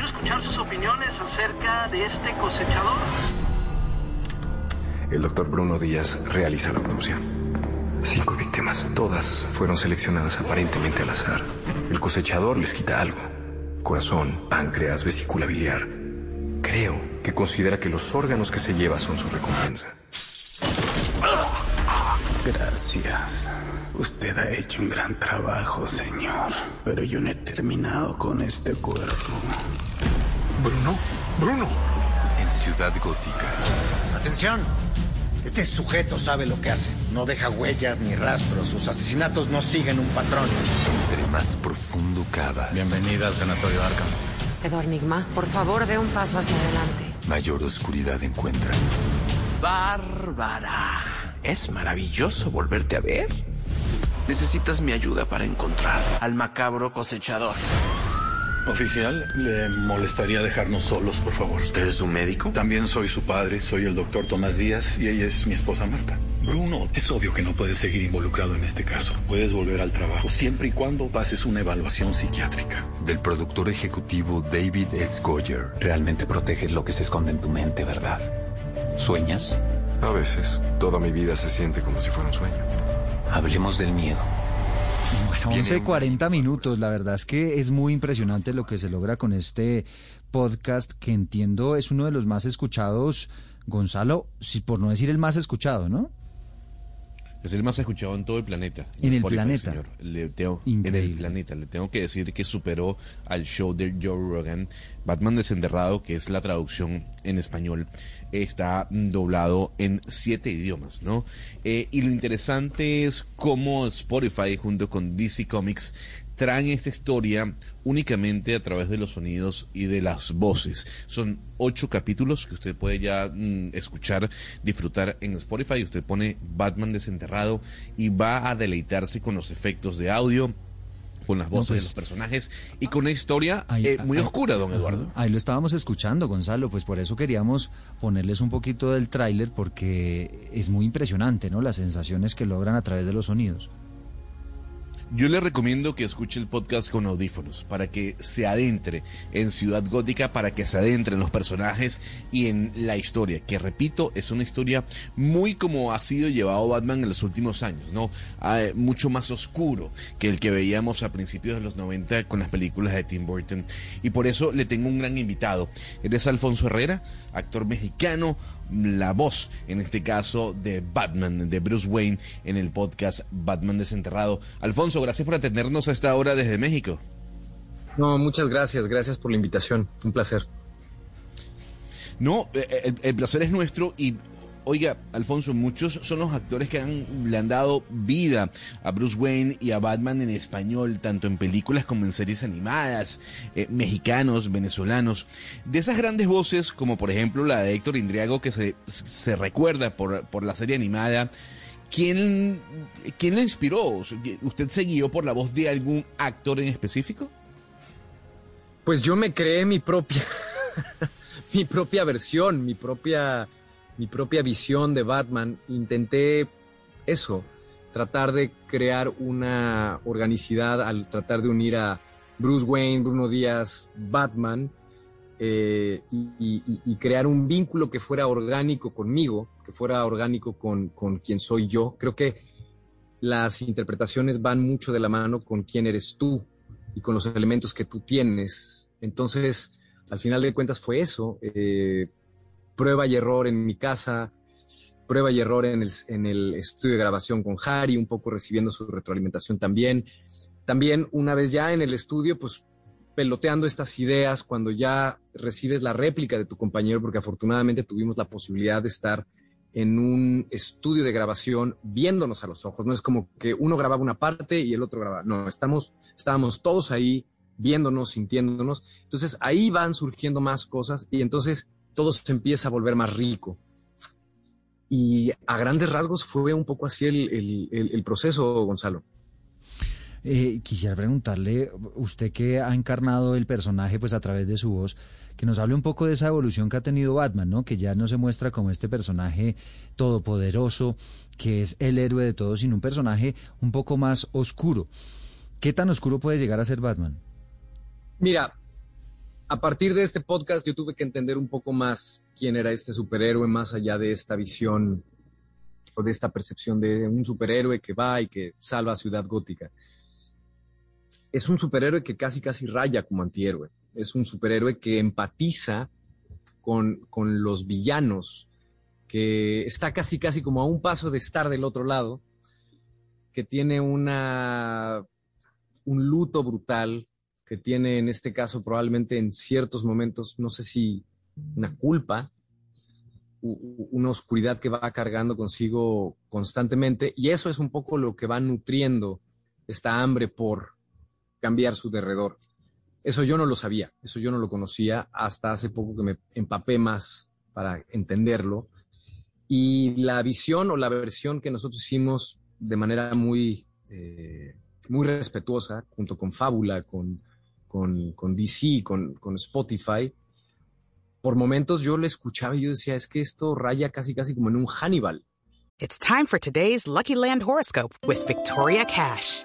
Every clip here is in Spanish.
quiero escuchar sus opiniones acerca de este cosechador. El doctor Bruno Díaz realiza la autopsia. Cinco víctimas, todas fueron seleccionadas aparentemente al azar. El cosechador les quita algo. Corazón, páncreas, vesícula biliar. Creo que considera que los órganos que se lleva son su recompensa. Gracias. Usted ha hecho un gran trabajo, señor. Pero yo no he terminado con este cuerpo. Bruno, Bruno. En Ciudad Gótica. Atención. Este sujeto sabe lo que hace. No deja huellas ni rastros. Sus asesinatos no siguen un patrón. Entre más profundo cavas. Bienvenida al Sanatorio Arkham. Edward Nigma, por favor, dé un paso hacia adelante. Mayor oscuridad encuentras. Bárbara. Es maravilloso volverte a ver. Necesitas mi ayuda para encontrar al macabro cosechador. Oficial, ¿le molestaría dejarnos solos, por favor? ¿Usted es un médico? También soy su padre, soy el doctor Tomás Díaz y ella es mi esposa Marta. Bruno, es obvio que no puedes seguir involucrado en este caso. Puedes volver al trabajo siempre y cuando pases una evaluación psiquiátrica. Del productor ejecutivo David S. Goyer. Realmente proteges lo que se esconde en tu mente, ¿verdad? ¿Sueñas? A veces, toda mi vida se siente como si fuera un sueño. Hablemos del miedo. Bueno, 11 40 minutos. La verdad es que es muy impresionante lo que se logra con este podcast que entiendo es uno de los más escuchados, Gonzalo, si por no decir el más escuchado, ¿no? Es el más escuchado en todo el planeta. En el planeta. Señor. Le tengo, en el planeta. Le tengo que decir que superó al show de Joe Rogan. Batman Desenterrado, que es la traducción en español, está doblado en siete idiomas, ¿no? Eh, y lo interesante es cómo Spotify, junto con DC Comics, traen esta historia únicamente a través de los sonidos y de las voces. Son ocho capítulos que usted puede ya mm, escuchar, disfrutar en Spotify. Usted pone Batman desenterrado y va a deleitarse con los efectos de audio con las voces No, pues, de los personajes y con una historia Ahí- eh, muy ahí- oscura, don. Eduardo. Ahí lo estábamos escuchando, Gonzalo, pues por eso queríamos ponerles un poquito del tráiler porque es muy impresionante, ¿no? Las sensaciones que logran a través de los sonidos. Yo le recomiendo que escuche el podcast con audífonos para que se adentre en Ciudad Gótica, para que se adentre en los personajes y en la historia, que repito, es una historia muy como ha sido llevado Batman en los últimos años, ¿no? Ah, mucho más oscuro que el que veíamos a principios de los 90 con las películas de Tim Burton. Y por eso le tengo un gran invitado. Él es Alfonso Herrera, actor mexicano, la voz, en este caso, de Batman, de Bruce Wayne, en el podcast Batman Desenterrado. Alfonso, gracias por atendernos a esta hora desde México. No, muchas gracias, gracias por la invitación, un placer. No, eh, el, el placer es nuestro y... Oiga, Alfonso, muchos son los actores que han- le han dado vida a Bruce Wayne y a Batman en español, tanto en películas como en series animadas, eh, mexicanos, venezolanos. De esas grandes voces, como por ejemplo la de Héctor Indriago, que se, se recuerda por, por la serie animada, ¿quién, ¿quién le inspiró? ¿Usted se guió por la voz de algún actor en específico? Pues yo me creé mi propia, mi propia versión, mi propia, mi propia visión de Batman. Intenté eso, tratar de crear una organicidad al tratar de unir a Bruce Wayne, Bruno Díaz, Batman, eh, y crear un vínculo que fuera orgánico conmigo, que fuera orgánico con, con quien soy yo. Creo que las interpretaciones van mucho de la mano con quién eres tú y con los elementos que tú tienes. Entonces, al final de cuentas fue eso, eh, prueba y error en mi casa, prueba y error en el, en el estudio de grabación con Harry, un poco recibiendo su retroalimentación también. También una vez ya en el estudio, pues peloteando estas ideas, cuando ya recibes la réplica de tu compañero, porque afortunadamente tuvimos la posibilidad de estar en un estudio de grabación viéndonos a los ojos. No es como que uno grababa una parte y el otro grababa. No, estamos, estábamos todos ahí viéndonos, sintiéndonos. Entonces ahí van surgiendo más cosas y entonces todo se empieza a volver más rico. Y a grandes rasgos fue un poco así el, proceso, Gonzalo. Eh, quisiera preguntarle, usted que ha encarnado el personaje pues a través de su voz, que nos hable un poco de esa evolución que ha tenido Batman, ¿no? Que ya no se muestra como este personaje todopoderoso, que es el héroe de todos, sino un personaje un poco más oscuro. ¿Qué tan oscuro puede llegar a ser Batman? Mira, a partir de este podcast yo tuve que entender un poco más quién era este superhéroe, más allá de esta visión o de esta percepción de un superhéroe que va y que salva a Ciudad Gótica. Es un superhéroe que casi casi raya como antihéroe. Es un superhéroe que empatiza con, los villanos, que está casi casi como a un paso de estar del otro lado, que tiene una, un luto brutal, que tiene en este caso probablemente en ciertos momentos, no sé si una culpa, una oscuridad que va cargando consigo constantemente, y eso es un poco lo que va nutriendo esta hambre por cambiar su derredor. Eso yo no lo sabía, eso yo no lo conocía hasta hace poco que me empapé más para entenderlo. Y la visión o la versión que nosotros hicimos de manera muy, eh, muy respetuosa, junto con Fábula, con, con, con DC, con, con Spotify, por momentos yo le escuchaba y yo decía, es que esto raya casi casi como en un Hannibal. It's time for today's Lucky Land horoscope with Victoria Cash.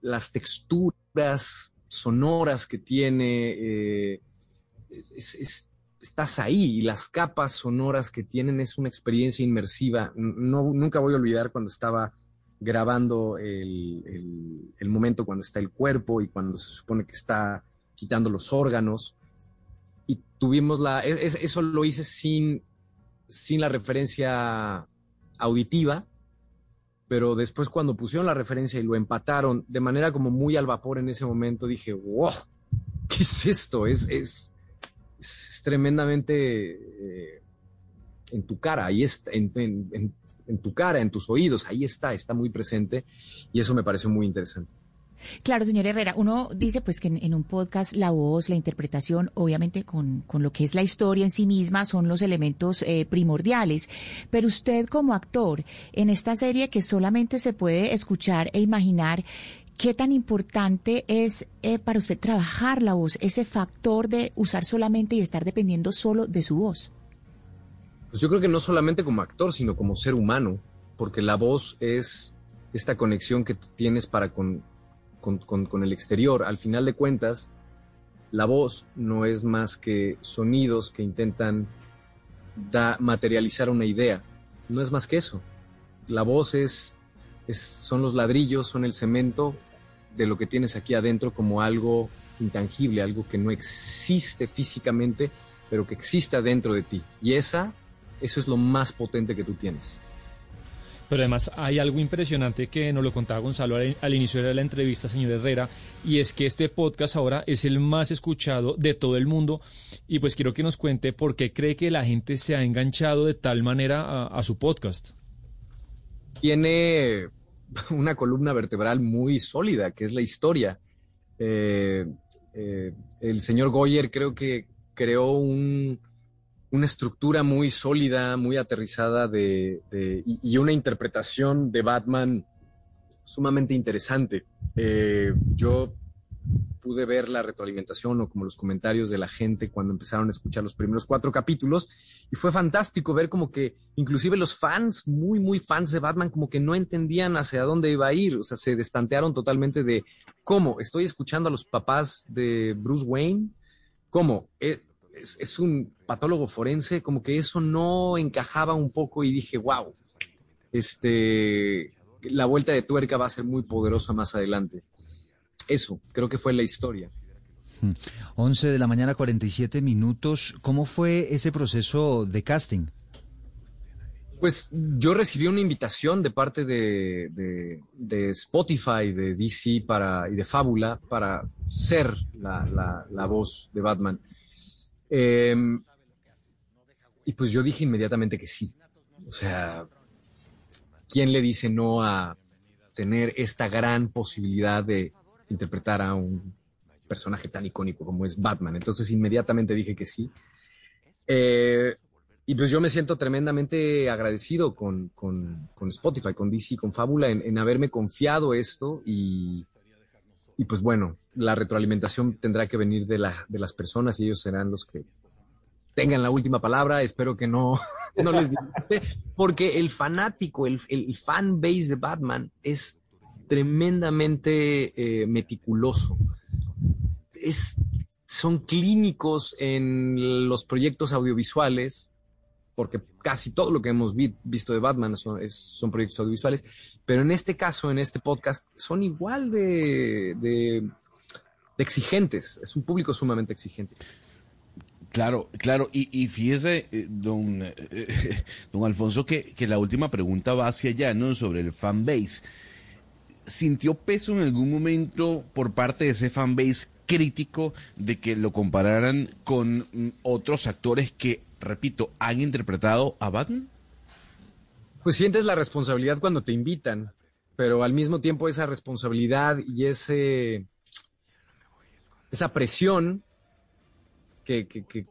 las texturas sonoras que tiene, eh, estás ahí y las capas sonoras que tienen es una experiencia inmersiva. No, nunca voy a olvidar cuando estaba grabando el, momento cuando está el cuerpo y cuando se supone que está quitando los órganos. Y tuvimos la, eso lo hice sin, sin la referencia auditiva, pero después cuando pusieron la referencia y lo empataron de manera como muy al vapor en ese momento, dije, wow, ¿qué es esto? Es, es, tremendamente eh, en tu cara, ahí está, en, en tu cara, en tus oídos, ahí está, está muy presente y eso me pareció muy interesante. Claro, señor Herrera, uno dice pues que en, un podcast la voz, la interpretación, obviamente con, con, lo que es la historia en sí misma son los elementos eh, primordiales, pero usted como actor en esta serie que solamente se puede escuchar e imaginar, ¿qué tan importante es eh, para usted trabajar la voz, ese factor de usar solamente y estar dependiendo solo de su voz? Pues yo creo que no solamente como actor, sino como ser humano, porque la voz es esta conexión que tienes para con, con, el exterior. Al final de cuentas, la voz no es más que sonidos que intentan materializar una idea. No es más que eso. La voz es, es, son los ladrillos, son el cemento de lo que tienes aquí adentro como algo intangible, algo que no existe físicamente, pero que existe adentro de ti. Y esa, eso es lo más potente que tú tienes. Pero además hay algo impresionante que nos lo contaba Gonzalo al, inicio de la entrevista, señor Herrera, y es que este podcast ahora es el más escuchado de todo el mundo. Y pues quiero que nos cuente por qué cree que la gente se ha enganchado de tal manera a, su podcast. Tiene una columna vertebral muy sólida, que es la historia. Eh, eh, el señor Goyer creo que creó un, una estructura muy sólida, muy aterrizada de, y, una interpretación de Batman sumamente interesante. Eh, yo pude ver la retroalimentación o como los comentarios de la gente cuando empezaron a escuchar los primeros cuatro capítulos y fue fantástico ver como que inclusive los fans, muy, muy fans de Batman, como que no entendían hacia dónde iba a ir, o sea, se destantearon totalmente de cómo estoy escuchando a los papás de Bruce Wayne, cómo eh, es, un patólogo forense, como que eso no encajaba un poco y dije, wow, este, la vuelta de tuerca va a ser muy poderosa más adelante. Eso, creo que fue la historia. 11 de la mañana, 47 minutos. ¿Cómo fue ese proceso de casting? Pues yo recibí una invitación de parte de, de, Spotify, de DC para, y de Fábula para ser la, la, voz de Batman. Em, y pues yo dije inmediatamente que sí. O sea, ¿quién le dice no a tener esta gran posibilidad de interpretar a un personaje tan icónico como es Batman? Entonces inmediatamente dije que sí. Eh, y pues yo me siento tremendamente agradecido con, Spotify, con DC, con Fábula, en, haberme confiado esto y, y, pues bueno, la retroalimentación tendrá que venir de, la, de las personas y ellos serán los que tengan la última palabra. Espero que no, no les disguste, porque el fanático, el, el fan base de Batman es tremendamente eh, meticuloso. Es, son clínicos en los proyectos audiovisuales, porque casi todo lo que hemos visto de Batman son, proyectos audiovisuales, pero en este caso, en este podcast, son igual de, de exigentes. Es un público sumamente exigente. Claro, claro, y, y fíjese, eh, don, eh, don Alfonso, que, que, la última pregunta va hacia allá, ¿no? Sobre el fanbase. ¿Sintió peso en algún momento por parte de ese fanbase crítico de que lo compararan con mm, otros actores que, repito, han interpretado a Batman? Pues sientes la responsabilidad cuando te invitan, pero al mismo tiempo esa responsabilidad y ese esa presión que,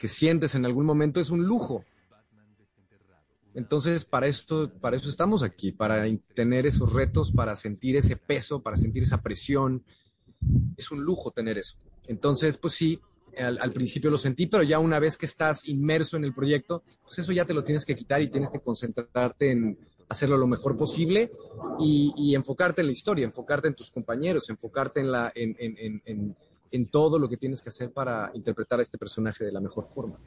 sientes en algún momento es un lujo. Entonces, para esto, para eso estamos aquí, para tener esos retos, para sentir ese peso, para sentir esa presión. Es un lujo tener eso. Entonces, pues sí, al, principio lo sentí, pero ya una vez que estás inmerso en el proyecto, pues eso ya te lo tienes que quitar y tienes que concentrarte en hacerlo lo mejor posible y, enfocarte en la historia, enfocarte en tus compañeros, enfocarte en la, en, en en todo lo que tienes que hacer para interpretar a este personaje de la mejor forma.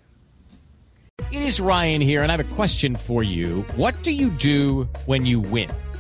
It is Ryan here and I have a question for you. What do you do when you win?